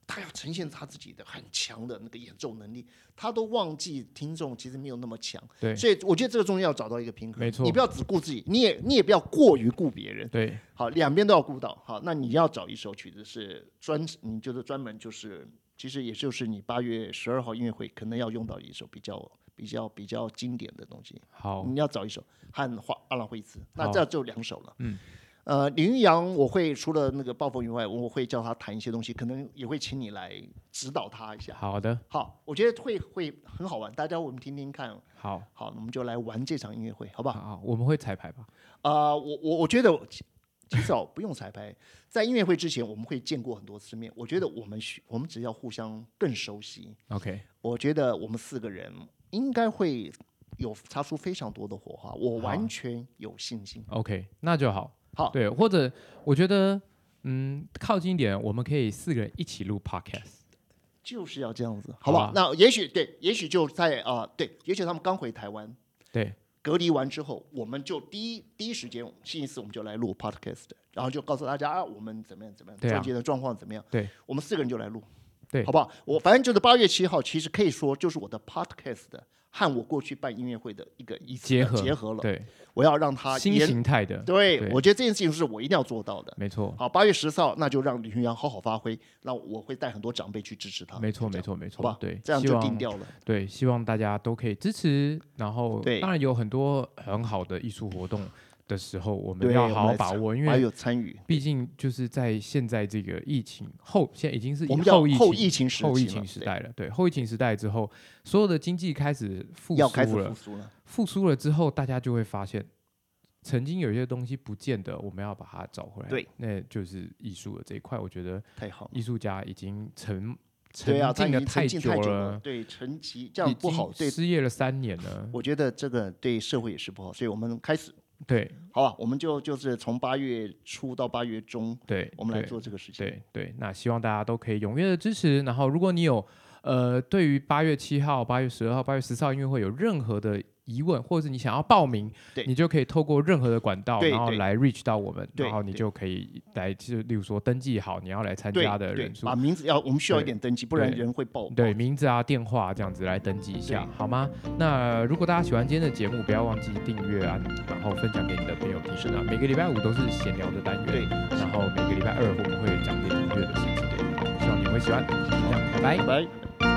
他要呈现他自己的很强的那个演奏能力，他都忘记听众其实没有那么强。对。所以我觉得这个中间要找到一个平衡，没错。你不要只顾自己，你也你也不要过于顾别人，对，好，两边都要顾到。好，那你要找一首曲子是专，你就是专门就是，其实也就是你八月十二号音乐会可能要用到一首比较比较比较经典的东西。好，你要找一首和华阿兰惠兹，那好。这就两首了。嗯，呃，林玉阳，我会除了那个暴风雨外，我会叫他弹一些东西，可能也会请你来指导他一下。好的，好，我觉得会会很好玩，大家我们听听看。好，好，我们就来玩这场音乐会，好不好？好，我们会彩排吧？啊、我我我觉得其其实哦，不用彩排，在音乐会之前我们会见过很多次面，我觉得我们需我们只要互相更熟悉，OK，我觉得我们四个人应该会有擦出非常多的火花，我完全有信心。OK，那就好。好，对，或者我觉得，嗯，靠近一点，我们可以四个人一起录 Podcast。就是要这样子，好不好？那也许对，也许就在啊、对，也许他们刚回台湾对，隔离完之后，我们就第一第一时间星期四我们就来录 podcast，然后就告诉大家啊，我们怎么样怎么样，对啊专辑的状况怎么样，对，我们四个人就来录，对好不好？我反正就是八月七号，其实可以说就是我的 podcast 的和我过去办音乐会的一个一结合结合了，对，我要让它新形态的，对，对我觉得这件事情是我一定要做到的。没错，好，八月十四号，那就让李云阳好好发挥，那我会带很多长辈去支持他，没错，没错没错？对，这样就定掉了。对，希望大家都可以支持。然后，对当然有很多很好的艺术活动的时候，我们，要好好把握，因还为有参与，毕竟就是在现在这个疫情后，现在已经是我们叫后疫情后疫情时后疫情时代了。对，后疫情时代之后，所有的经济开始复苏了，复苏了。复苏了之后，大家就会发现，曾经有些东西不见得，我们要把它找回来。对，那就是艺术的这一块，我觉得太好了。艺术家已经沉沉对啊，他浸了已经太久了了，，对，沉寂这样已不好，对，经失业了三年了。我觉得这个对社会也是不好，所以我们开始，对好吧，我们就就是从八月初到八月中，对，我们来做这个事情。对对，那希望大家都可以踊跃的支持。然后，如果你有呃对于八月七号、八月十二号、八月十四号音乐会有任何的疑问，或者是你想要报名，你就可以透过任何的管道，然后来 reach 到我们，然后你就可以来，就例如说登记好你要来参加的人，数把。名字要，我们需要一点登记，不然人会爆。对名字啊、电话这样子来登记一下，好吗？那如果大家喜欢今天的节目，不要忘记订阅啊，然后分享给你的朋友听。是的啊，每个礼拜五都是闲聊的单元，对，然后每个礼拜二我们会讲点音乐的事情。对，希望你们会喜欢。就这样，拜拜拜。拜。